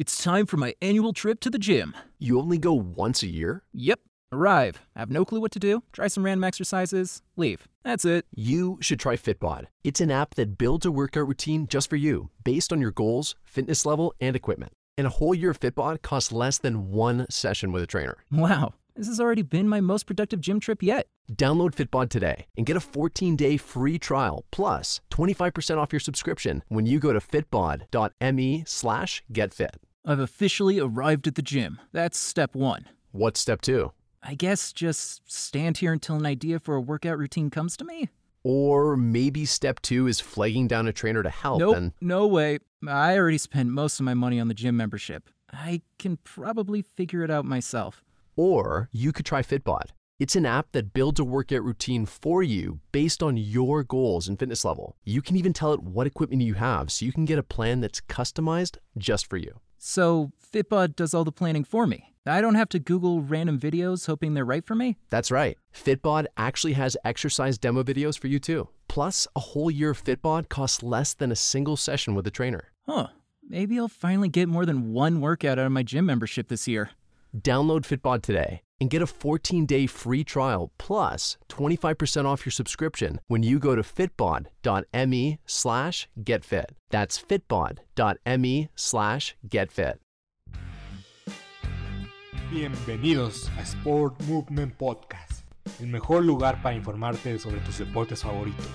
It's time for my annual trip to the gym. You only go once a year? Yep. Arrive, have no clue what to do, try some random exercises, leave. That's it. You should try Fitbod. It's an app that builds a workout routine just for you, based on your goals, fitness level, and equipment. And a whole year of Fitbod costs less than one session with a trainer. Wow, this has already been my most productive gym trip yet. Download Fitbod today and get a 14-day free trial plus 25% off your subscription when you go to fitbod.me slash getfit. I've officially arrived at the gym. That's step one. What's step two? I guess just stand here until an idea for a workout routine comes to me? Or maybe step two is flagging down a trainer to help Nope, and no way. I already spent most of my money on the gym membership. I can probably figure it out myself. Or you could try Fitbod. It's an app that builds a workout routine for you based on your goals and fitness level. You can even tell it what equipment you have so you can get a plan that's customized just for you. So, Fitbod does all the planning for me. I don't have to Google random videos hoping they're right for me. That's right. Fitbod actually has exercise demo videos for you too. Plus, a whole year of Fitbod costs less than a single session with a trainer. Huh. Maybe I'll finally get more than one workout out of my gym membership this year. Download Fitbod today and get a 14-day free trial plus 25% off your subscription when you go to fitbod.me slash getfit. That's fitbod.me slash getfit. Bienvenidos a Sport Movement Podcast, el mejor lugar para informarte sobre tus deportes favoritos.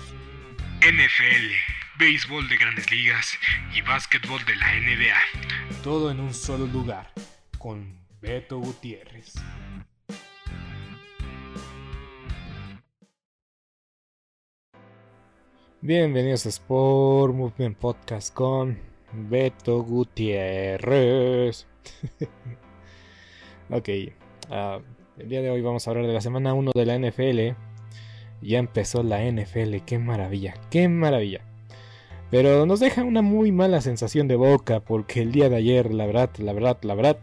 NFL, béisbol de grandes ligas y básquetbol de la NBA. Todo en un solo lugar, con Beto Gutiérrez. Bienvenidos a Sport Movement Podcast con Beto Gutiérrez. ok, ah, el día de hoy vamos a hablar de la semana 1 de la NFL. Ya empezó la NFL, qué maravilla, qué maravilla. Pero nos deja una muy mala sensación de boca porque el día de ayer, la verdad, la verdad, la verdad,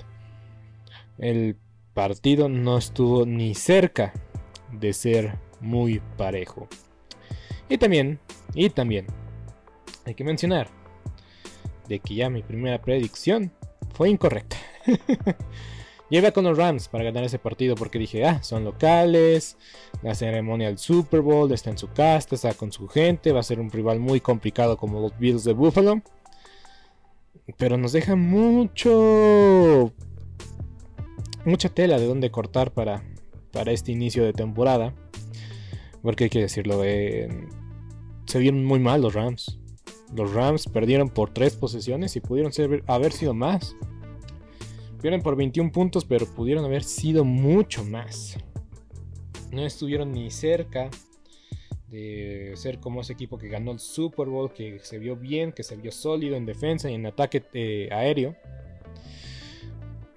el partido no estuvo ni cerca de ser muy parejo. Y también, y también, hay que mencionar de que ya mi primera predicción fue incorrecta. Lleva con los Rams para ganar ese partido porque dije, ah, son locales, la ceremonia del Super Bowl, está en su casa, está con su gente, va a ser un rival muy complicado como los Bills de Buffalo. Pero nos deja mucho... Mucha tela de donde cortar para, para este inicio de temporada. Porque hay que decirlo, eh, se vieron muy mal los Rams. Los Rams perdieron por tres posesiones y pudieron ser, haber sido más. Pierden por 21 puntos, pero pudieron haber sido mucho más. No estuvieron ni cerca de ser como ese equipo que ganó el Super Bowl, que se vio bien, que se vio sólido en defensa y en ataque eh, aéreo.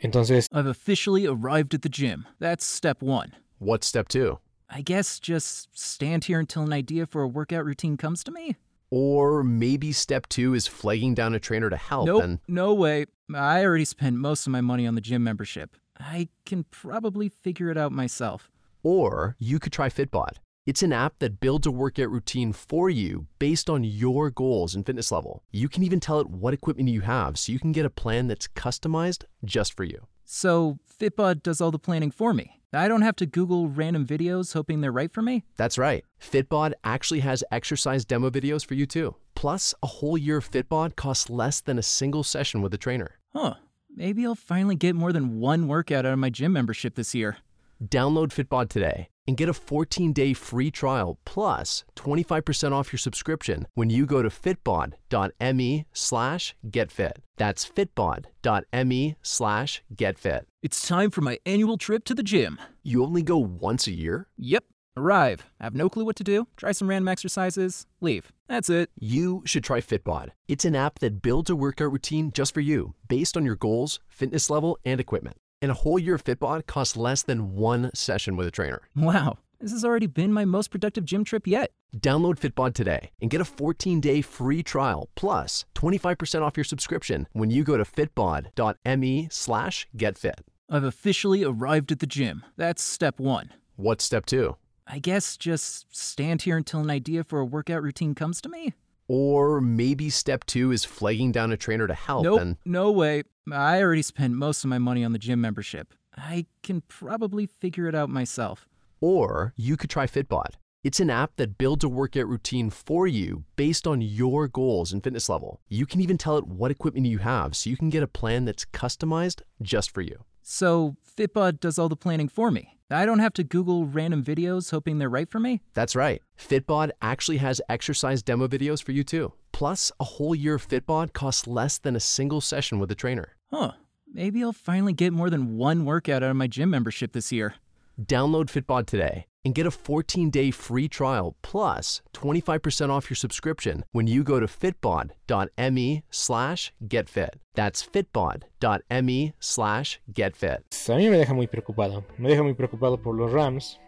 Entonces, I've officially arrived at the gym. That's step one. What's step two? I guess just stand here until an idea for a workout routine comes to me? Or maybe step two is flagging down a trainer to help Nope, and no way. I already spent most of my money on the gym membership. I can probably figure it out myself. Or you could try Fitbod. It's an app that builds a workout routine for you based on your goals and fitness level. You can even tell it what equipment you have so you can get a plan that's customized just for you. So, Fitbod does all the planning for me. I don't have to Google random videos hoping they're right for me. That's right. Fitbod actually has exercise demo videos for you too. Plus, a whole year of Fitbod costs less than a single session with a trainer. Huh. Maybe I'll finally get more than one workout out of my gym membership this year. Download Fitbod today and get a 14-day free trial plus 25% off your subscription when you go to fitbod.me slash getfit. That's fitbod.me slash getfit. It's time for my annual trip to the gym. You only go once a year? Yep. Arrive, have no clue what to do, try some random exercises, leave. That's it. You should try Fitbod. It's an app that builds a workout routine just for you, based on your goals, fitness level, and equipment. And a whole year of Fitbod costs less than one session with a trainer. Wow, this has already been my most productive gym trip yet. Download Fitbod today and get a 14-day free trial plus 25% off your subscription when you go to fitbod.me slash getfit. I've officially arrived at the gym. That's step one. What's step two? I guess just stand here until an idea for a workout routine comes to me? Or maybe step two is flagging down a trainer to help Nope, and no way. I already spent most of my money on the gym membership. I can probably figure it out myself. Or you could try Fitbod. It's an app that builds a workout routine for you based on your goals and fitness level. You can even tell it what equipment you have so you can get a plan that's customized just for you. So, Fitbod does all the planning for me. I don't have to Google random videos hoping they're right for me. That's right. Fitbod actually has exercise demo videos for you too. Plus, a whole year of Fitbod costs less than a single session with a trainer. Huh. Maybe I'll finally get more than one workout out of my gym membership this year. Download Fitbod today and get a 14-day free trial plus 25% off your subscription when you go to fitbod.me slash getfit. That's fitbod.me slash getfit. A mí me deja muy preocupado. Me deja muy preocupado por los Rams.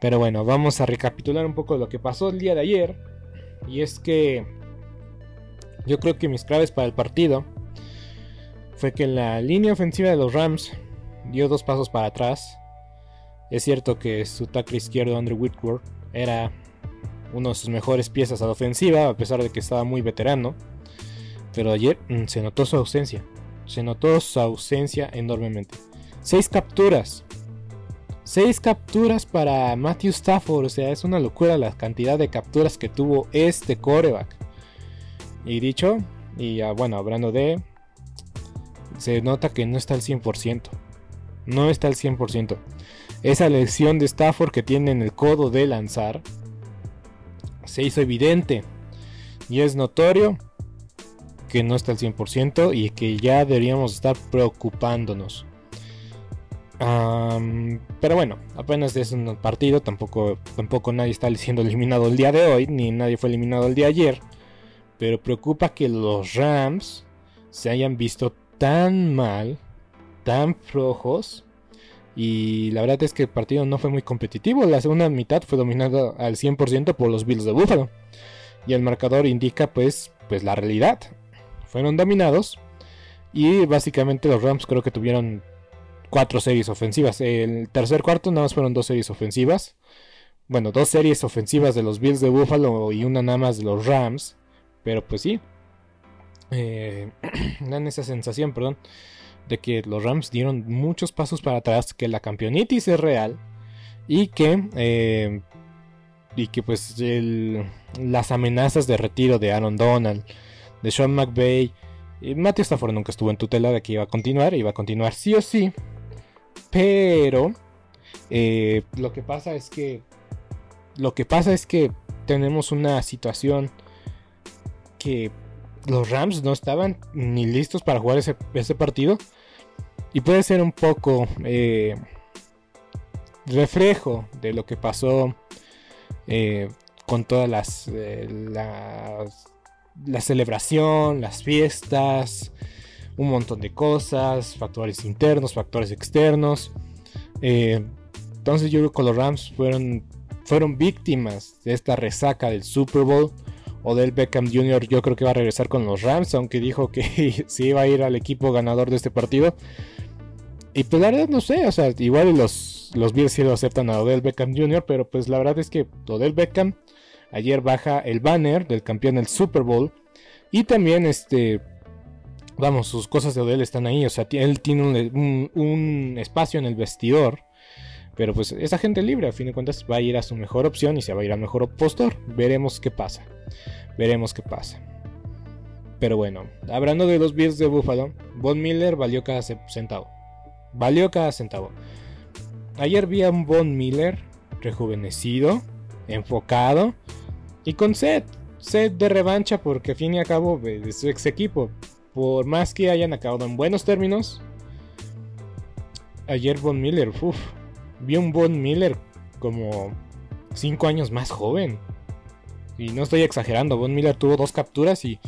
Pero bueno, vamos a recapitular un poco lo que pasó el día de ayer. Y es que yo creo que mis claves para el partido fue que la línea ofensiva de los Rams dio dos pasos para atrás. Es cierto que su tackle izquierdo, Andrew Whitworth, era uno de sus mejores piezas a la ofensiva, a pesar de que estaba muy veterano. Pero ayer mm, se notó su ausencia. Se notó su ausencia enormemente. Seis capturas. Seis capturas para Matthew Stafford. O sea, es una locura la cantidad de capturas que tuvo este coreback. Y dicho, y bueno, hablando de... Se nota que no está al 100%. No está al 100%. Esa lesión de Stafford que tiene en el codo de lanzar se hizo evidente. Y es notorio que no está al 100% y que ya deberíamos estar preocupándonos. Pero bueno, apenas es un partido, tampoco, tampoco nadie está siendo eliminado el día de hoy, ni nadie fue eliminado el día de ayer. Pero preocupa que los Rams se hayan visto tan mal, tan flojos. Y la verdad es que el partido no fue muy competitivo. La segunda mitad fue dominada al 100% por los Bills de Buffalo. Y el marcador indica pues, pues la realidad. Fueron dominados. Y básicamente los Rams creo que tuvieron cuatro series ofensivas. El tercer cuarto nada más fueron dos series ofensivas. Bueno, dos series ofensivas de los Bills de Buffalo y una nada más de los Rams. Pero pues sí. Eh, dan esa sensación, perdón. De que los Rams dieron muchos pasos para atrás. Que la campeonitis es real. Y que... eh, y que pues las amenazas de retiro de Aaron Donald. De Sean McVay. Matthew Stafford nunca estuvo en tutela de que iba a continuar. Iba a continuar sí o sí. Pero... eh, lo que pasa es que... Lo que pasa es que tenemos una situación que los Rams no estaban ni listos para jugar ese, ese partido. Y puede ser un poco eh, reflejo de lo que pasó eh, con todas las, eh, las- la celebración, las fiestas, un montón de cosas, factores internos, factores externos. Eh, entonces yo creo que los Rams fueron, fueron víctimas de esta resaca del Super Bowl. Odell Beckham Jr. yo creo que va a regresar con los Rams, aunque dijo que sí iba a ir al equipo ganador de este partido. Y pues la verdad no sé, o sea, igual los, los Bills sí lo aceptan a Odell Beckham Jr., pero pues la verdad es que Odell Beckham ayer baja el banner del campeón del Super Bowl. Y también este... Vamos, sus cosas de Odell están ahí, o sea, él tiene un, un- espacio en el vestidor. Pero pues esa gente libre, a fin de cuentas, va a ir a su mejor opción y se va a ir al mejor postor. Veremos qué pasa. Veremos qué pasa. Pero bueno, hablando de los Bills de Buffalo, Von Miller valió cada ce- centavo. Valió cada centavo. Ayer vi a un Von Miller rejuvenecido, enfocado y con sed. Sed de revancha porque a fin y a cabo de su ex equipo. Por más que hayan acabado en buenos términos. Ayer Von Miller, uff. Vi un Von Miller como 5 años más joven. Y no estoy exagerando, Von Miller tuvo dos capturas y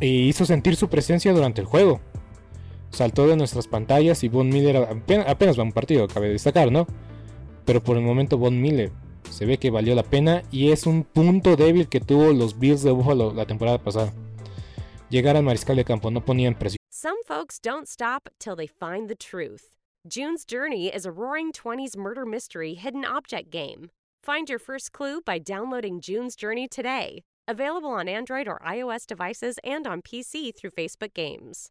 hizo sentir su presencia durante el juego. Saltó de nuestras pantallas y Von Miller apenas, apenas va a un partido, cabe destacar, ¿no? Pero por el momento Von Miller se ve que valió la pena y es un punto débil que tuvo los Bills de Buffalo la temporada pasada. Llegar al mariscal de campo no ponían presión. Some folks don't stop till they find the truth. June's Journey is a roaring 20s murder mystery hidden object game. Find your first clue by downloading June's Journey today. Available on Android or iOS devices and on PC through Facebook Games.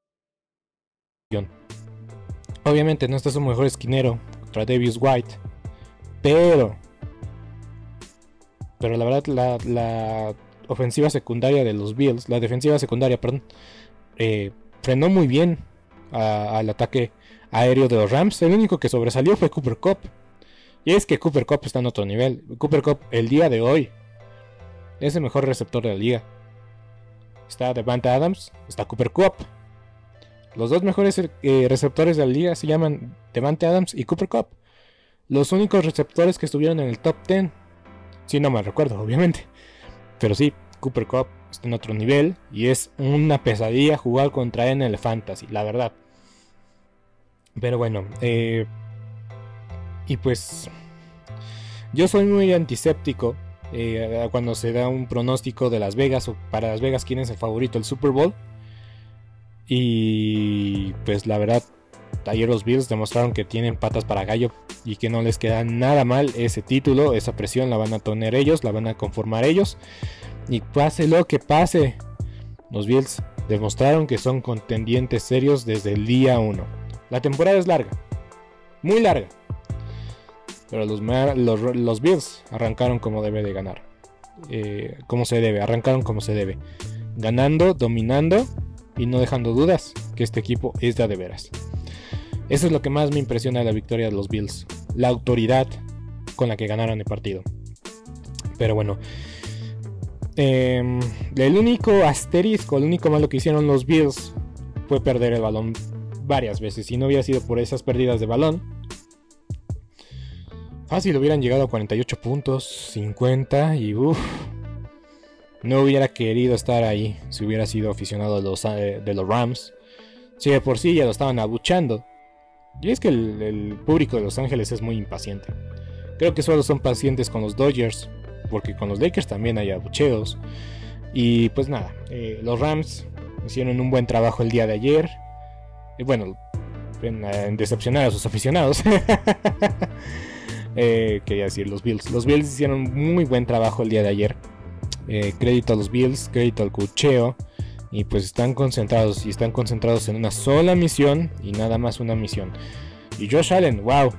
Obviamente no está su mejor esquinero contra Davis White. Pero. Pero la verdad, la, ofensiva secundaria de los Bills, la defensiva secundaria, perdón, eh, frenó muy bien al ataque aéreo de los Rams. El único que sobresalió fue Cooper Cup. Y es que Cooper Cup está en otro nivel. Cooper Cup, el día de hoy, es el mejor receptor de la liga. Está Devante Adams, está Cooper Cup. Los dos mejores eh, receptores de la liga se llaman Devante Adams y Cooper Cup. Los únicos receptores que estuvieron en el top 10. Si no me recuerdo, obviamente. Pero sí, Cooper Cup está en otro nivel y es una pesadilla jugar contra él en el Fantasy, la verdad. Pero bueno, eh, y pues yo soy muy antiséptico eh, cuando se da un pronóstico de Las Vegas o para Las Vegas quién es el favorito el Super Bowl. Y pues la verdad, ayer los Bills demostraron que tienen patas para gallo y que no les queda nada mal ese título, esa presión la van a tener ellos, la van a conformar ellos. Y pase lo que pase, los Bills demostraron que son contendientes serios desde el día 1. La temporada es larga, muy larga. Pero los, los, los Bills arrancaron como debe de ganar. Eh, como se debe, arrancaron como se debe. Ganando, dominando y no dejando dudas que este equipo es de a de veras. Eso es lo que más me impresiona de la victoria de los Bills. La autoridad con la que ganaron el partido. Pero bueno. em, el único asterisco, el único malo que hicieron los Bills fue perder el balón varias veces. Si no hubiera sido por esas pérdidas de balón, fácil hubieran llegado a 48 puntos, 50 y uff. No hubiera querido estar ahí si hubiera sido aficionado de los, eh, de los Rams. Si de por sí ya lo estaban abuchando. Y es que el, público de Los Ángeles es muy impaciente. Creo que solo son pacientes con los Dodgers. Porque con los Lakers también hay abucheos. Y pues nada, eh, los Rams hicieron un buen trabajo el día de ayer. Y bueno, en, en decepcionar a sus aficionados. Eh, quería decir los Bills. Los Bills hicieron muy buen trabajo el día de ayer. Eh, crédito a los Bills, crédito al cucheo. Y pues están concentrados. Y están concentrados en una sola misión. Y nada más una misión. Y Josh Allen, wow.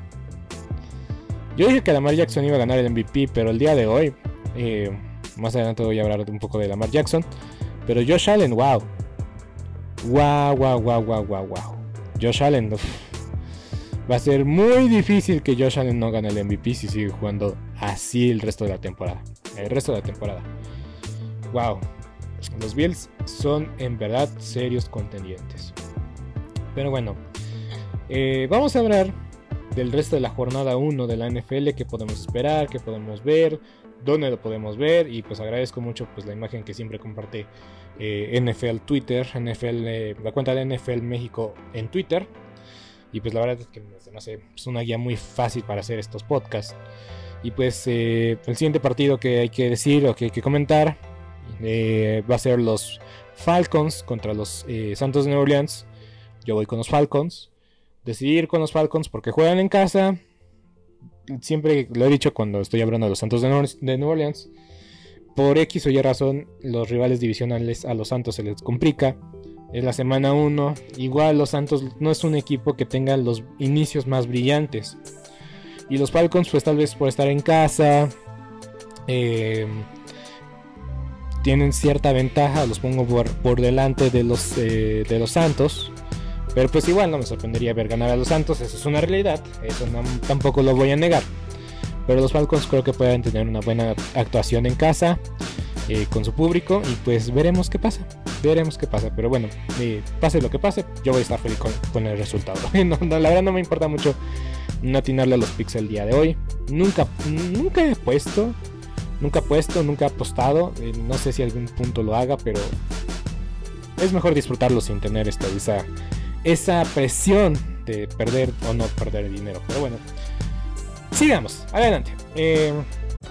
Yo dije que Lamar Jackson iba a ganar el MVP. Pero el día de hoy. eh, más adelante voy a hablar un poco de Lamar Jackson. Pero Josh Allen, wow. Wow, wow, wow, wow, wow. Josh Allen, va a ser muy difícil que Josh Allen no gane el MVP si sigue jugando así el resto de la temporada. El resto de la temporada. Wow. Los Bills son en verdad serios contendientes. Pero bueno, eh, vamos a hablar del resto de la jornada 1 de la NFL, que podemos esperar, que podemos ver, dónde lo podemos ver. Y pues agradezco mucho pues, la imagen que siempre comparte eh, NFL Twitter, NFL, eh, la cuenta de NFL México en Twitter. Y pues la verdad es que me hace pues, una guía muy fácil para hacer estos podcasts. Y pues el siguiente partido que hay que decir o que hay que comentar eh, va a ser los Falcons contra los eh, Santos de Nueva Orleans. Yo voy con los Falcons. Decidí ir con los Falcons porque juegan en casa. Siempre lo he dicho cuando estoy hablando de los Santos de, Nor- de Nueva Orleans. Por X o Y razón, los rivales divisionales a los Santos se les complica. Es la semana 1. Igual los Santos no es un equipo que tenga los inicios más brillantes. Y los Falcons, pues tal vez por estar en casa. eh, tienen cierta ventaja, los pongo por, por delante de los, eh, de los Santos. Pero pues igual no me sorprendería ver ganar a los Santos, eso es una realidad, eso tampoco lo voy a negar. Pero los Falcons creo que pueden tener una buena actuación en casa eh, con su público y pues veremos qué pasa. Veremos qué pasa. Pero bueno, eh, pase lo que pase, yo voy a estar feliz con, el resultado. la verdad no me importa mucho no atinarle a los picks el día de hoy. Nunca, nunca he puesto, nunca he puesto, nunca he apostado. No sé si algún punto lo haga, pero es mejor disfrutarlo sin tener esta, esa, esa presión de perder o no perder dinero. Pero bueno, sigamos, adelante. Eh,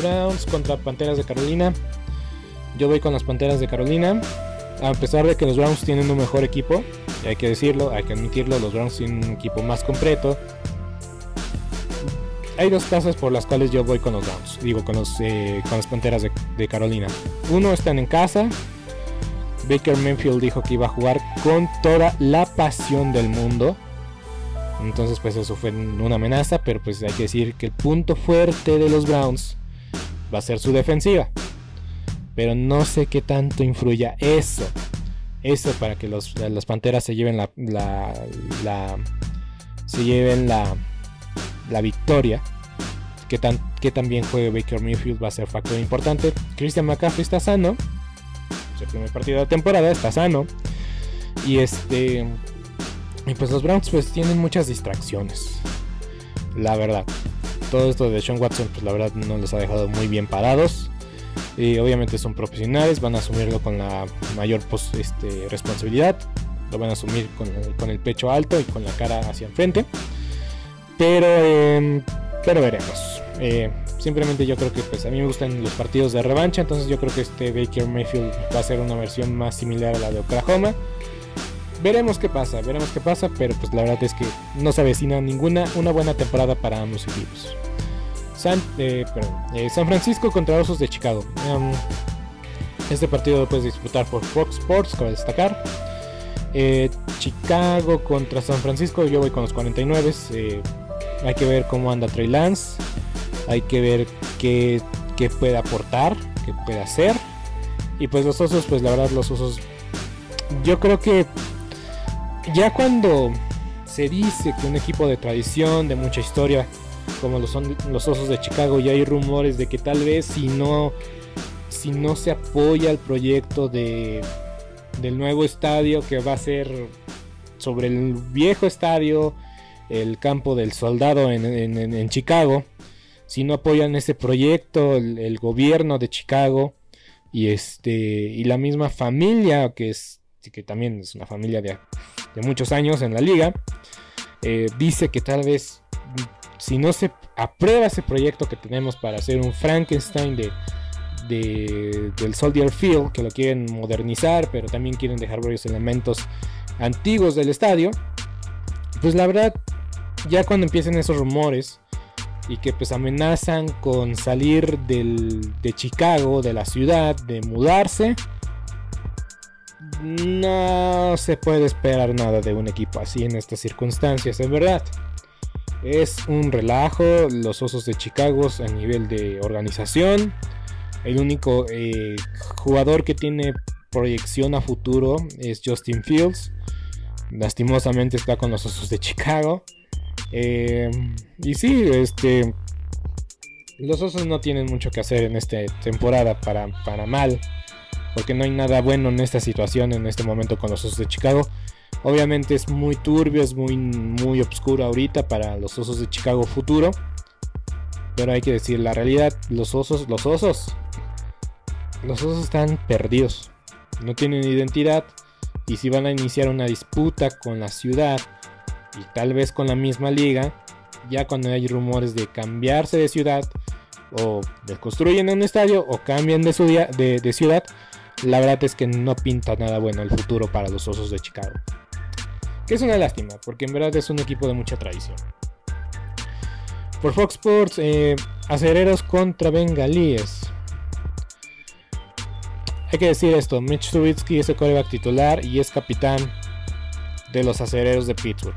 Browns contra Panteras de Carolina. Yo voy con las Panteras de Carolina. A pesar de que los Browns tienen un mejor equipo, hay que decirlo, hay que admitirlo, los Browns tienen un equipo más completo. Hay dos casas por las cuales yo voy con los Browns, digo con, los, eh, con las Panteras de, de Carolina. Uno están en casa. Baker Mayfield dijo que iba a jugar con toda la pasión del mundo. Entonces pues eso fue una amenaza, pero pues hay que decir que el punto fuerte de los Browns va a ser su defensiva. Pero no sé qué tanto influya eso. Eso para que los, las Panteras se lleven la, la, se lleven la, la victoria. Que tan, que también juegue Baker Mayfield va a ser factor importante. Christian McCaffrey está sano. Es el primer partido de la temporada, está sano. Y este y pues los Browns pues tienen muchas distracciones. La verdad. Todo esto de Sean Watson pues la verdad no les ha dejado muy bien parados. Y obviamente son profesionales, van a asumirlo con la mayor pues, este, responsabilidad. Lo van a asumir con, el pecho alto y con la cara hacia enfrente. Pero, em, pero veremos. Eh, simplemente yo creo que pues a mí me gustan los partidos de revancha. Entonces yo creo que este Baker Mayfield va a ser una versión más similar a la de Oklahoma veremos qué pasa, veremos qué pasa, pero pues la verdad es que no se avecina ninguna una buena temporada para ambos equipos. San, eh, eh, San Francisco contra Osos de Chicago. Em, este partido lo puedes disputar por Fox Sports, cabe destacar. Eh, Chicago contra San Francisco, yo voy con los 49. hay que ver cómo anda Trey Lance. Hay que ver qué, qué puede aportar, qué puede hacer. Y pues los osos, pues la verdad los osos yo creo que ya cuando se dice que un equipo de tradición, de mucha historia, como lo son los Osos de Chicago, ya hay rumores de que tal vez si no, si no se apoya el proyecto de, del nuevo estadio que va a ser sobre el viejo estadio, el campo del soldado en, Chicago, si no apoyan ese proyecto, el, gobierno de Chicago y este y la misma familia que es que también es una familia de de muchos años en la liga, eh, dice que tal vez si no se aprueba ese proyecto que tenemos para hacer un Frankenstein de, del Soldier Field, que lo quieren modernizar, pero también quieren dejar varios elementos antiguos del estadio, pues la verdad, ya cuando empiecen esos rumores, y que pues amenazan con salir de Chicago, de la ciudad, de mudarse. No se puede esperar nada de un equipo así en estas circunstancias, en verdad. Es un relajo los Osos de Chicago a nivel de organización. El único eh, jugador que tiene proyección a futuro es Justin Fields. Lastimosamente está con los Osos de Chicago. Eh, y sí, este, los Osos no tienen mucho que hacer en esta temporada para, para mal. Porque no hay nada bueno en esta situación en este momento con los Osos de Chicago. Obviamente es muy turbio, es muy, muy oscuro ahorita para los Osos de Chicago futuro. Pero hay que decir la realidad, los osos, los osos, los osos están perdidos. No tienen identidad. Y si van a iniciar una disputa con la ciudad y tal vez con la misma liga, ya cuando hay rumores de cambiarse de ciudad o de construyen un estadio o cambian de ciudad, la verdad es que no pinta nada bueno el futuro para los Osos de Chicago. Que es una lástima, porque en verdad es un equipo de mucha tradición. Por Fox Sports, eh, acereros contra bengalíes. Hay que decir esto, Mitch Trubisky es el coreback titular y es capitán de los acereros de Pittsburgh.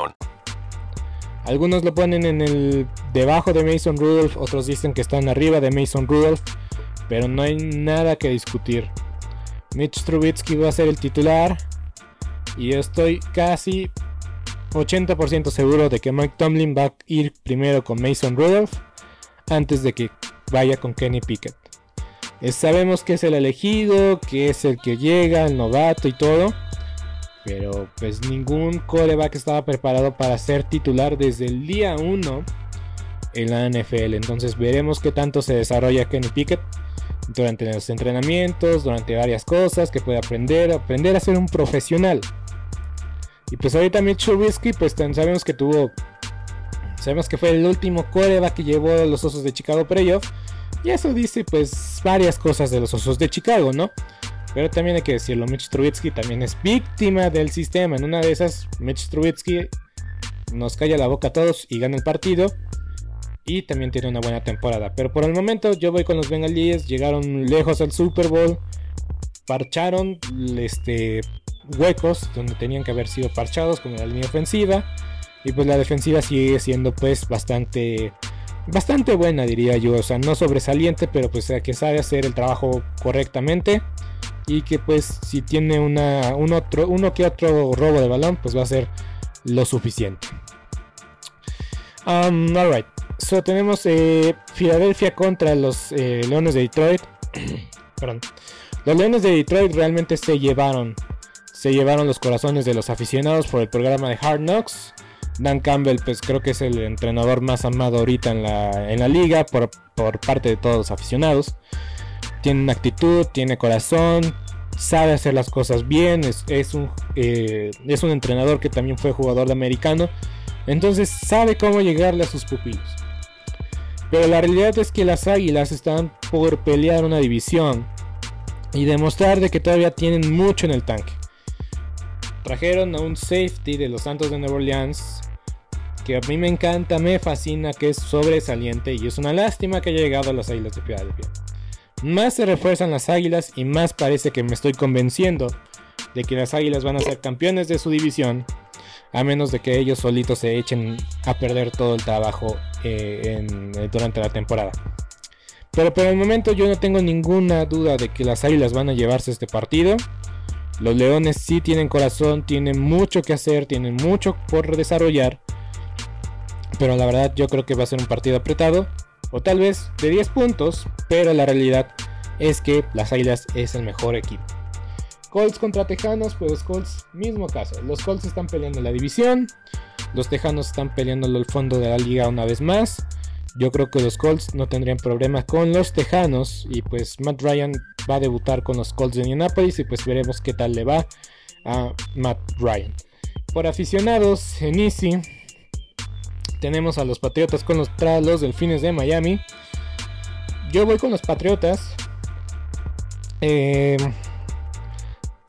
Algunos lo ponen en el debajo de Mason Rudolph, otros dicen que están arriba de Mason Rudolph, pero no hay nada que discutir. Mitch Trubisky va a ser el titular y estoy casi 80% seguro de que Mike Tomlin va a ir primero con Mason Rudolph antes de que vaya con Kenny Pickett. sabemos que es el elegido, que es el que llega, el novato y todo. Pero pues ningún coreback estaba preparado para ser titular desde el día 1 en la NFL. Entonces veremos qué tanto se desarrolla Kenny Pickett durante los entrenamientos, durante varias cosas que puede aprender, aprender a ser un profesional. Y pues ahorita Mitch Trubisky, pues sabemos que tuvo, sabemos que fue el último coreback que llevó a los Osos de Chicago Playoff. Y eso dice pues varias cosas de los Osos de Chicago, ¿no? Pero también hay que decirlo, Mitch Trubisky también es víctima del sistema. En una de esas, Mitch Trubisky nos calla la boca a todos y gana el partido. Y también tiene una buena temporada. Pero por el momento yo voy con los bengalíes. Llegaron lejos al Super Bowl. Parcharon este, huecos donde tenían que haber sido parchados como la línea ofensiva. Y pues la defensiva sigue siendo pues bastante bastante buena diría yo, o sea, no sobresaliente, pero pues que sabe hacer el trabajo correctamente y que pues si tiene una, un otro, uno que otro robo de balón, pues va a ser lo suficiente. Um, alright, so tenemos eh, Filadelfia contra los eh, Leones de Detroit. Perdón. Los Leones de Detroit realmente se llevaron, se llevaron los corazones de los aficionados por el programa de Hard Knocks. Dan Campbell, pues creo que es el entrenador más amado ahorita en la, en la liga por, por parte de todos los aficionados tiene una actitud, tiene corazón, sabe hacer las cosas bien, es, un, eh, es un entrenador que también fue jugador de americano Entonces sabe cómo llegarle a sus pupilos. Pero la realidad es que las Águilas están por pelear una división y demostrar de que todavía tienen mucho en el tanque. Trajeron a un safety de los Santos de Nueva Orleans que a mí me encanta, me fascina, que es sobresaliente y es una lástima que haya llegado a las Águilas de Filadelfia. Más se refuerzan las Águilas y más parece que me estoy convenciendo de que las Águilas van a ser campeones de su división, a menos de que ellos solitos se echen a perder todo el trabajo eh, eh, durante la temporada. Pero por el momento yo no tengo ninguna duda de que las Águilas van a llevarse este partido. Los Leones sí tienen corazón, tienen mucho que hacer, tienen mucho por desarrollar. Pero la verdad yo creo que va a ser un partido apretado. O tal vez de 10 puntos. Pero la realidad es que las Águilas es el mejor equipo. Colts contra Tejanos, pues Colts, mismo caso. Los Colts están peleando la división. Los Tejanos están peleando el fondo de la liga una vez más. Yo creo que los Colts no tendrían problema con los Tejanos. Y pues Matt Ryan va a debutar con los Colts de Indianapolis. Y pues veremos qué tal le va a Matt Ryan. Por aficionados, en Easy tenemos a los Patriotas con los, los Delfines de Miami. Yo voy con los Patriotas. Eh,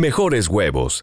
mejores huevos.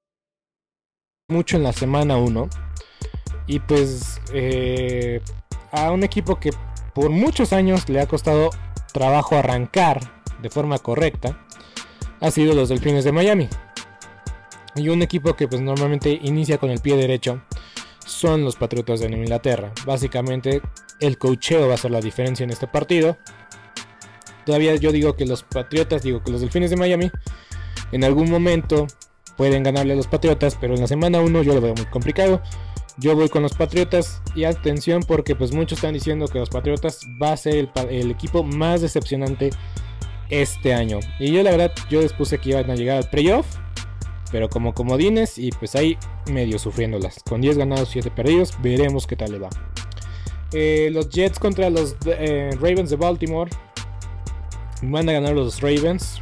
mucho en la semana 1. Y pues eh, a un equipo que por muchos años le ha costado trabajo arrancar de forma correcta, ha sido los Delfines de Miami. Y un equipo que pues normalmente inicia con el pie derecho son los Patriotas de Inglaterra. Básicamente el cocheo va a ser la diferencia en este partido. Todavía yo digo que los Patriotas, digo que los Delfines de Miami en algún momento pueden ganarle a los Patriotas, pero en la semana 1 yo lo veo muy complicado. Yo voy con los Patriotas y atención porque pues muchos están diciendo que los Patriotas va a ser el, equipo más decepcionante este año. Y yo la verdad yo les puse que iban a llegar al playoff, pero como comodines y pues ahí medio sufriéndolas. Con 10 ganados, 7 perdidos, veremos qué tal le va. Eh, los Jets contra los eh, Ravens de Baltimore. Van a ganar los Ravens.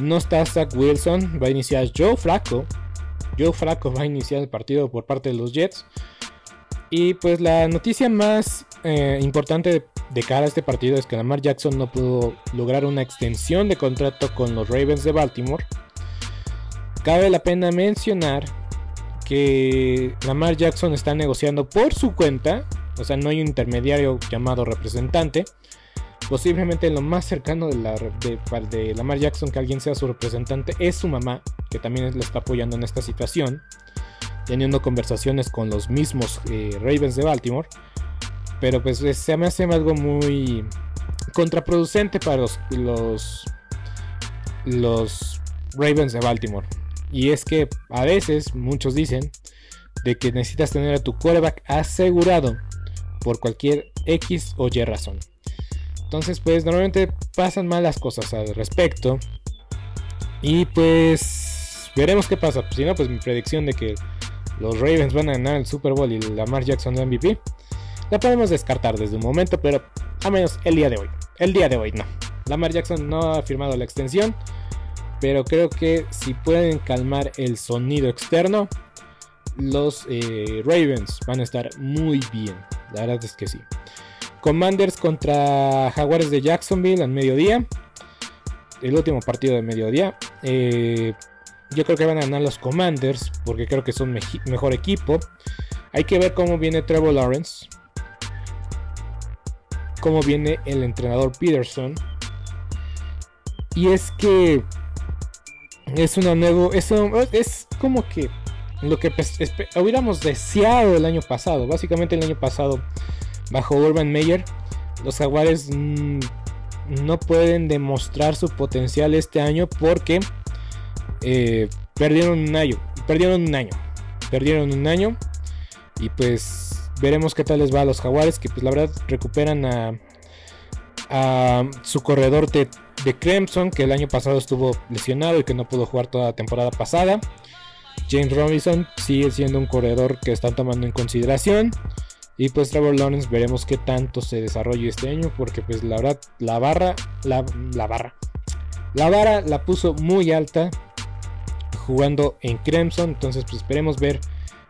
No está Zach Wilson, va a iniciar Joe Flacco. Joe Flacco va a iniciar el partido por parte de los Jets. Y pues la noticia más eh, importante de, cara a este partido es que Lamar Jackson no pudo lograr una extensión de contrato con los Ravens de Baltimore. Cabe la pena mencionar que Lamar Jackson está negociando por su cuenta, o sea, no hay un intermediario llamado representante. Posiblemente lo más cercano de, la, de, Lamar Jackson que alguien sea su representante es su mamá, que también le está apoyando en esta situación, teniendo conversaciones con los mismos eh, Ravens de Baltimore. Pero pues se me hace algo muy contraproducente para los, los, los Ravens de Baltimore. Y es que a veces muchos dicen de que necesitas tener a tu quarterback asegurado por cualquier X o Y razón. Entonces, pues normalmente pasan malas cosas al respecto. Y pues veremos qué pasa. Si no, pues mi predicción de que los Ravens van a ganar el Super Bowl y Lamar Jackson de MVP, la podemos descartar desde un momento, pero a menos el día de hoy. El día de hoy no. Lamar Jackson no ha firmado la extensión, pero creo que si pueden calmar el sonido externo, los eh, Ravens van a estar muy bien. La verdad es que sí. Commanders contra Jaguares de Jacksonville al mediodía. El último partido de mediodía. Eh, yo creo que van a ganar los Commanders porque creo que son mejor equipo. Hay que ver cómo viene Trevor Lawrence. Cómo viene el entrenador Peterson. Y es que es una nuevo. Es, es como que lo que hubiéramos deseado el año pasado. Básicamente el año pasado, bajo Urban Meyer, los Jaguares mm, no pueden demostrar su potencial este año porque eh, perdieron un año. Perdieron un año. Perdieron un año. Y pues veremos qué tal les va a los Jaguares. Que pues la verdad recuperan a, a su corredor de, de Clemson. Que el año pasado estuvo lesionado y que no pudo jugar toda la temporada pasada. James Robinson sigue siendo un corredor que están tomando en consideración. Y pues Trevor Lawrence veremos qué tanto se desarrolla este año. Porque pues la verdad, la barra, la, la barra. La vara la puso muy alta jugando en Clemson. Entonces pues esperemos ver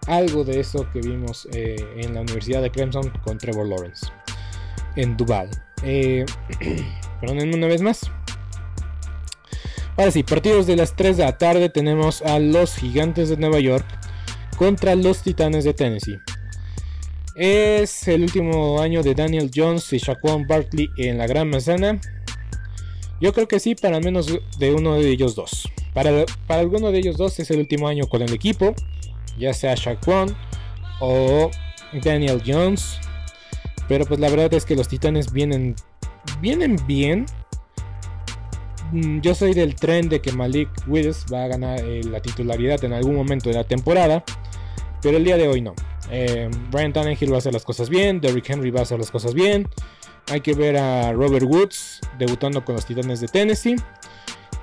algo de eso que vimos eh, en la Universidad de Clemson con Trevor Lawrence. En Duval. Eh, perdonen una vez más. Ahora sí, partidos de las 3 de la tarde tenemos a los Gigantes de Nueva York contra los Titanes de Tennessee. Es el último año de Daniel Jones y Shaquan Barkley en la Gran Manzana. Yo creo que sí, para menos de uno de ellos dos. Para, para alguno de ellos dos es el último año con el equipo, ya sea Shaquan o Daniel Jones. Pero pues la verdad es que los Titanes vienen, vienen bien. Mm, yo soy del tren de que Malik Willis va a ganar eh, la titularidad en algún momento de la temporada, pero el día de hoy no. Eh, Brian Tannehill va a hacer las cosas bien, Derrick Henry va a hacer las cosas bien. Hay que ver a Robert Woods debutando con los Titanes de Tennessee.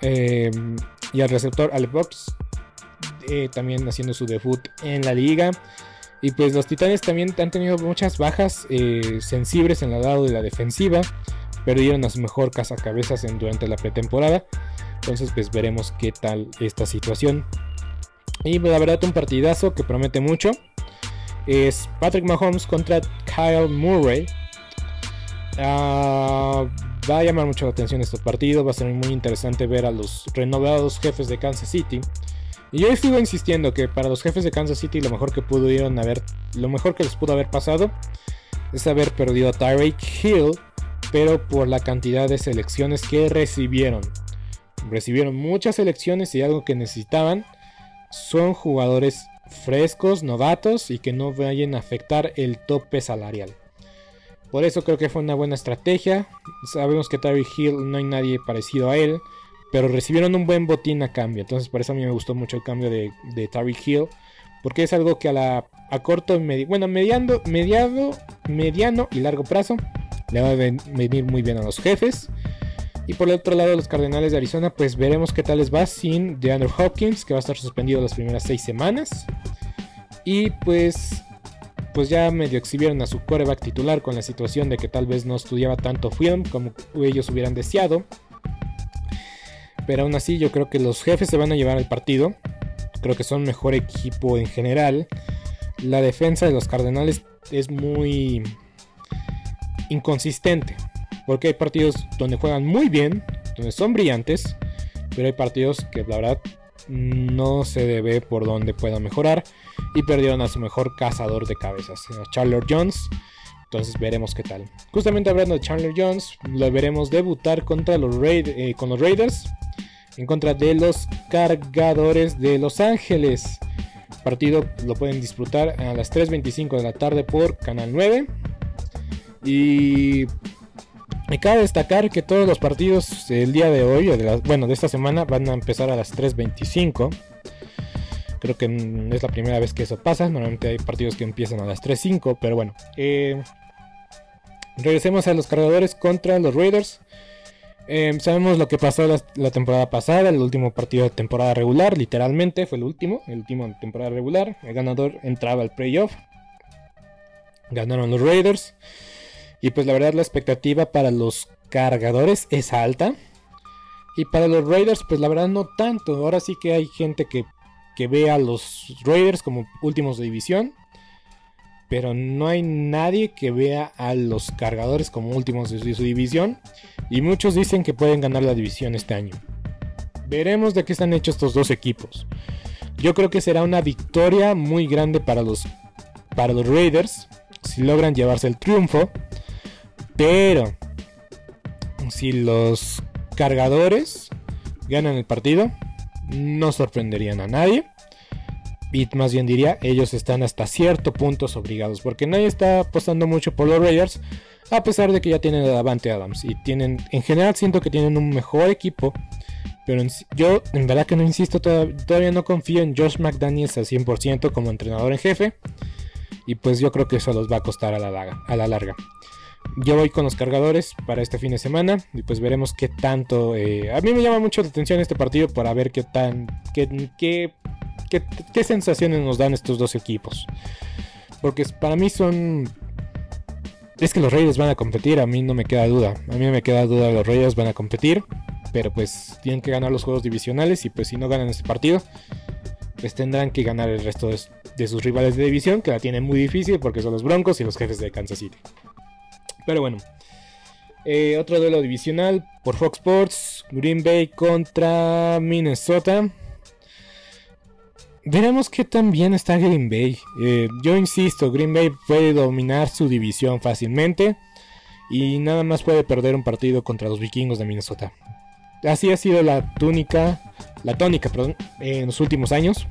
Eh, y al receptor Alec Box eh, también haciendo su debut en la liga. Y pues los Titanes también han tenido muchas bajas eh, sensibles en el lado de la defensiva. Perdieron a su mejor cazacabezas en, durante la pretemporada. Entonces pues veremos qué tal esta situación. Y pues, la verdad un partidazo que promete mucho. Es Patrick Mahomes contra Kyle Murray. Uh, Va a llamar mucho la atención este partido, va a ser muy interesante ver a los renovados jefes de Kansas City. Y yo sigo insistiendo que para los jefes de Kansas City lo mejor que pudieron haber, lo mejor que les pudo haber pasado es haber perdido a Tyreek Hill, pero por la cantidad de selecciones que recibieron. Recibieron muchas selecciones y algo que necesitaban son jugadores frescos, novatos y que no vayan a afectar el tope salarial. Por eso creo que fue una buena estrategia. Sabemos que Tyreek Hill no hay nadie parecido a él. Pero recibieron un buen botín a cambio. Entonces por eso a mí me gustó mucho el cambio de, de Hill. Porque es algo que a la a corto, bueno, mediando, mediado, mediano y largo plazo le va a venir muy bien a los jefes. Y por el otro lado, los Cardenales de Arizona, pues veremos qué tal les va sin DeAndre Hopkins, que va a estar suspendido las primeras seis semanas. Y pues pues ya medio exhibieron a su coreback titular con la situación de que tal vez no estudiaba tanto film como ellos hubieran deseado. Pero aún así yo creo que los jefes se van a llevar el partido. Creo que son mejor equipo en general. La defensa de los Cardenales es muy inconsistente. Porque hay partidos donde juegan muy bien, donde son brillantes. Pero hay partidos que la verdad no se debe por dónde puedan mejorar y perdieron a su mejor cazador de cabezas, a Chandler Jones. Entonces veremos qué tal. Justamente hablando de Chandler Jones, lo veremos debutar contra los eh, con los Raiders en contra de los cargadores de Los Ángeles. partido lo pueden disfrutar a las 3.25 de la tarde por Canal 9. Y me cabe destacar que todos los partidos del día de hoy, de bueno, de esta semana, van a empezar a las 3.25. Creo que es la primera vez que eso pasa. Normalmente hay partidos que empiezan a las 3.05, pero bueno. Eh, regresemos a los cargadores contra los Raiders. Eh, sabemos lo que pasó la, temporada pasada, el último partido de temporada regular, literalmente fue el último, el último de temporada regular. El ganador entraba al playoff. Ganaron los Raiders. Y pues la verdad la expectativa para los cargadores es alta. Y para los Raiders pues la verdad no tanto. Ahora sí que hay gente que, que ve a los Raiders como últimos de división. Pero no hay nadie que vea a los cargadores como últimos de su división. Y muchos dicen que pueden ganar la división este año. Veremos de qué están hechos estos dos equipos. Yo creo que será una victoria muy grande para los, para los Raiders. Si logran llevarse el triunfo. Pero si los cargadores ganan el partido, no sorprenderían a nadie. Y más bien diría, ellos están hasta cierto punto obligados. Porque nadie está apostando mucho por los Raiders. A pesar de que ya tienen a Davante Adams. Y tienen, en general siento que tienen un mejor equipo. Pero yo en verdad que no insisto, todavía, no confío en Josh McDaniels al 100% como entrenador en jefe. Y pues yo creo que eso los va a costar a la, a la larga. Yo voy con los cargadores para este fin de semana y pues veremos qué tanto... Eh, a mí me llama mucho la atención este partido para ver qué tan... Qué, qué, qué, sensaciones nos dan estos dos equipos. Porque para mí son... Es que los Reyes van a competir, a mí no me queda duda. A mí no me queda duda, los Reyes van a competir. Pero pues tienen que ganar los juegos divisionales y pues si no ganan este partido, pues tendrán que ganar el resto de, de sus rivales de división, que la tienen muy difícil porque son los Broncos y los jefes de Kansas City. Pero bueno. Eh, otro duelo divisional por Fox Sports. Green Bay contra Minnesota. Veremos qué tan bien está Green Bay. Eh, yo insisto, Green Bay puede dominar su división fácilmente. Y nada más puede perder un partido contra los vikingos de Minnesota. Así ha sido la túnica, la tónica, perdón, en los últimos años.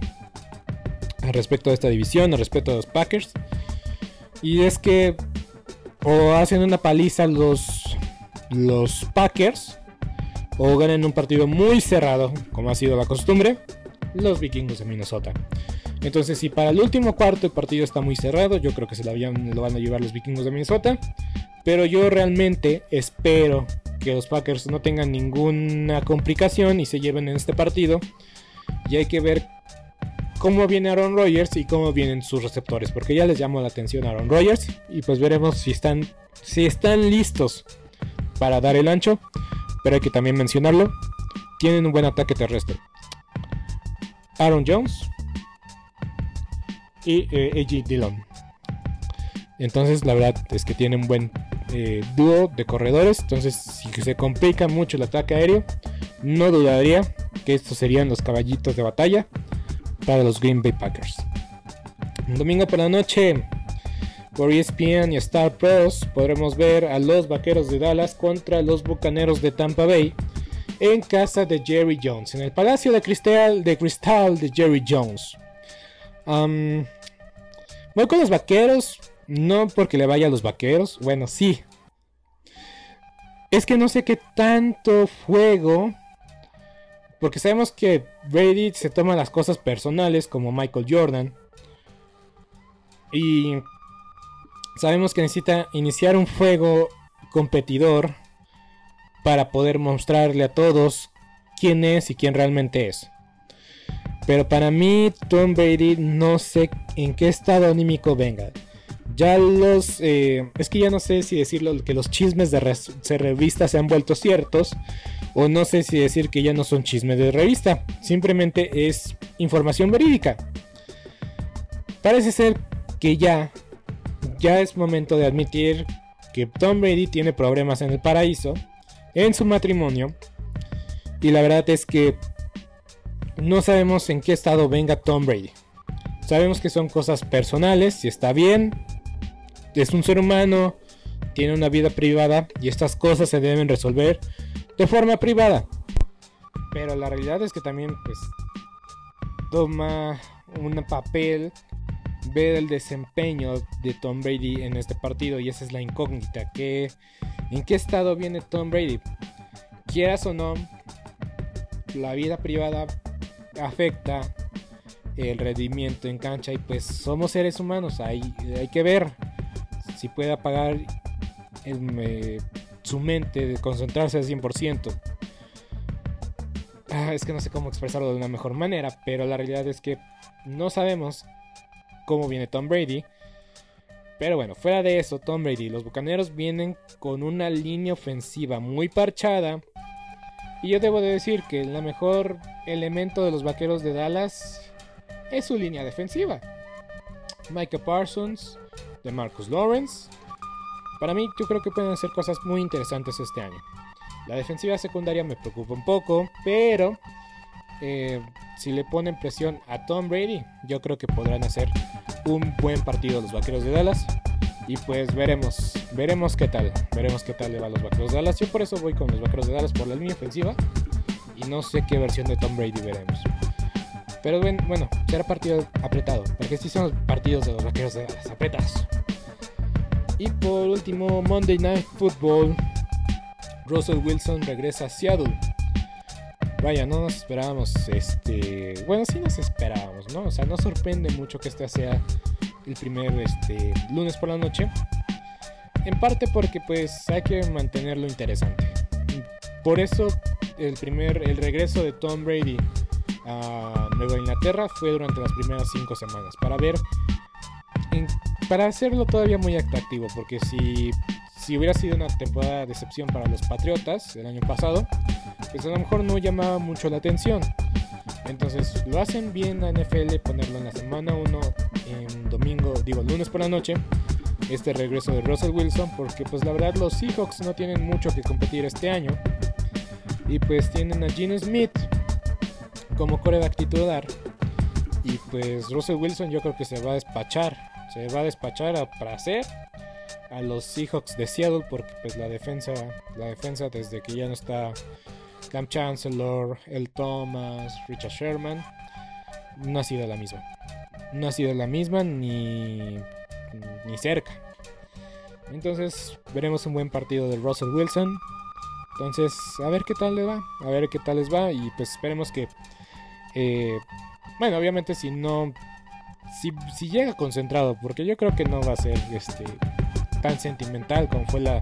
Respecto de esta división, al respecto de los Packers. Y es que o hacen una paliza los, los Packers o ganan un partido muy cerrado, como ha sido la costumbre, los vikingos de Minnesota. Entonces, si para el último cuarto el partido está muy cerrado, yo creo que se lo, lo van a llevar los vikingos de Minnesota. Pero yo realmente espero que los Packers no tengan ninguna complicación y se lleven en este partido. Y hay que ver cómo viene Aaron Rodgers y cómo vienen sus receptores, porque ya les llamó la atención a Aaron Rodgers y pues veremos si están si están listos para dar el ancho, pero hay que también mencionarlo, tienen un buen ataque terrestre. Aaron Jones y eh, AJ Dillon. Entonces la verdad es que tienen un buen eh, dúo de corredores. Entonces si se complica mucho el ataque aéreo, no dudaría que estos serían los caballitos de batalla para los Green Bay Packers. domingo por la noche, por ESPN y Star Plus, podremos ver a los Vaqueros de Dallas contra los Bucaneros de Tampa Bay en casa de Jerry Jones, en el Palacio de Cristal de, Cristal de Jerry Jones. voy con los Vaqueros, no porque le vaya a los Vaqueros, bueno, sí. Es que no sé qué tanto fuego porque sabemos que Brady se toma las cosas personales como Michael Jordan. Y sabemos que necesita iniciar un fuego competidor para poder mostrarle a todos quién es y quién realmente es. Pero para mí, Tom Brady no sé en qué estado anímico venga. Ya los... Eh, es que ya no sé si decirlo que los chismes de revista se han vuelto ciertos o no sé si decir que ya no son chismes de revista, simplemente es información verídica. Parece ser que ya, ya es momento de admitir que Tom Brady tiene problemas en el paraíso, en su matrimonio, y la verdad es que no sabemos en qué estado venga Tom Brady. Sabemos que son cosas personales, si está bien, es un ser humano, tiene una vida privada y estas cosas se deben resolver de forma privada. Pero la realidad es que también pues toma un papel ver el desempeño de Tom Brady en este partido y esa es la incógnita. Que, ¿En qué estado viene Tom Brady? Quieras o no, la vida privada afecta el rendimiento en cancha y pues somos seres humanos, hay, hay que ver si puede apagar su mente de concentrarse al 100%. Ah, es que no sé cómo expresarlo de una mejor manera, pero la realidad es que no sabemos cómo viene Tom Brady. Pero bueno, fuera de eso, Tom Brady, los Bucaneros vienen con una línea ofensiva muy parchada. Y yo debo de decir que el mejor elemento de los Vaqueros de Dallas es su línea defensiva. Micah Parsons, de Marcus Lawrence. Para mí yo creo que pueden hacer cosas muy interesantes este año. La defensiva secundaria me preocupa un poco, pero eh, si le ponen presión a Tom Brady, yo creo que podrán hacer un buen partido los Vaqueros de Dallas. Y pues veremos, veremos qué tal, veremos qué tal le va a los Vaqueros de Dallas. Yo por eso voy con los Vaqueros de Dallas por la línea ofensiva. Y no sé qué versión de Tom Brady veremos. Pero bueno, será partido apretado, porque si son los partidos de los Vaqueros de Dallas, apretados. Y por último, Monday Night Football. Russell Wilson regresa a Seattle vaya, no nos esperábamos, este, bueno, sí nos esperábamos, ¿no? O sea, no sorprende mucho que este sea el primer, este, lunes por la noche. En parte porque, pues, hay que mantenerlo interesante. Por eso, el primer, el regreso de Tom Brady a Nueva Inglaterra fue durante las primeras cinco semanas, para ver, para hacerlo todavía muy atractivo, porque si si hubiera sido una temporada de decepción para los Patriotas el año pasado, pues a lo mejor no llamaba mucho la atención. Entonces lo hacen bien la NFL ponerlo en la semana 1 en domingo, digo lunes por la noche, este regreso de Russell Wilson, porque pues la verdad los Seahawks no tienen mucho que competir este año. Y pues tienen a Gene Smith como coreback titular. Y pues Russell Wilson yo creo que se va a despachar. Se va a despachar a hacer a los Seahawks de Seattle porque pues la defensa, la defensa desde que ya no está Cam Chancellor, El Thomas, Richard Sherman, no ha sido la misma. No ha sido la misma ni, ni cerca. Entonces veremos un buen partido de Russell Wilson. Entonces, a ver qué tal le va. A ver qué tal les va. Y pues esperemos que... Eh, bueno, obviamente si no... Si, si llega concentrado, porque yo creo que no va a ser este tan sentimental como fue la,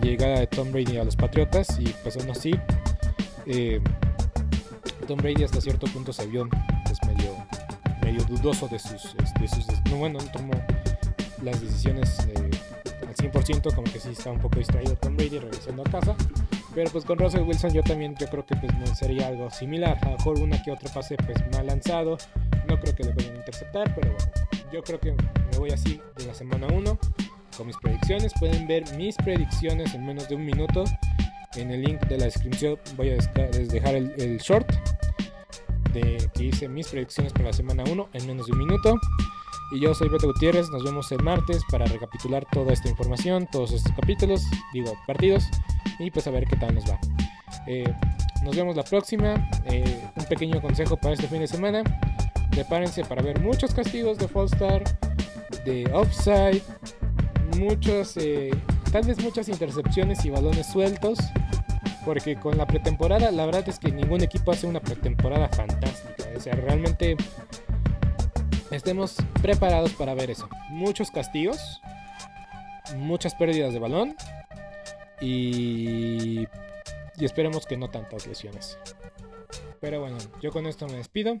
llegada de Tom Brady a los Patriotas y pues aún así eh, Tom Brady hasta cierto punto se vio pues medio, medio dudoso de sus, de sus no, bueno, no tomó las decisiones eh, al 100% como que sí está un poco distraído Tom Brady regresando a casa pero pues con Russell Wilson yo también yo creo que pues sería algo similar a lo mejor una que otra pase pues mal lanzado no creo que le vayan a interceptar pero bueno yo creo que me voy así de la semana 1 con mis predicciones. Pueden ver mis predicciones en menos de un minuto. En el link de la descripción voy a dejar el, short de que hice mis predicciones para la semana 1 en menos de un minuto. Y yo soy Beto Gutiérrez, nos vemos el martes para recapitular toda esta información, todos estos capítulos, digo partidos, y pues a ver qué tal nos va. Eh, nos vemos la próxima. Eh, un pequeño consejo para este fin de semana. Prepárense para ver muchos castigos de Fallstar, de Offside, muchos, eh, tal vez muchas intercepciones y balones sueltos. Porque con la pretemporada, la verdad es que ningún equipo hace una pretemporada fantástica. O sea, realmente estemos preparados para ver eso. Muchos castigos, muchas pérdidas de balón y, y esperemos que no tantas lesiones. Pero bueno, yo con esto me despido.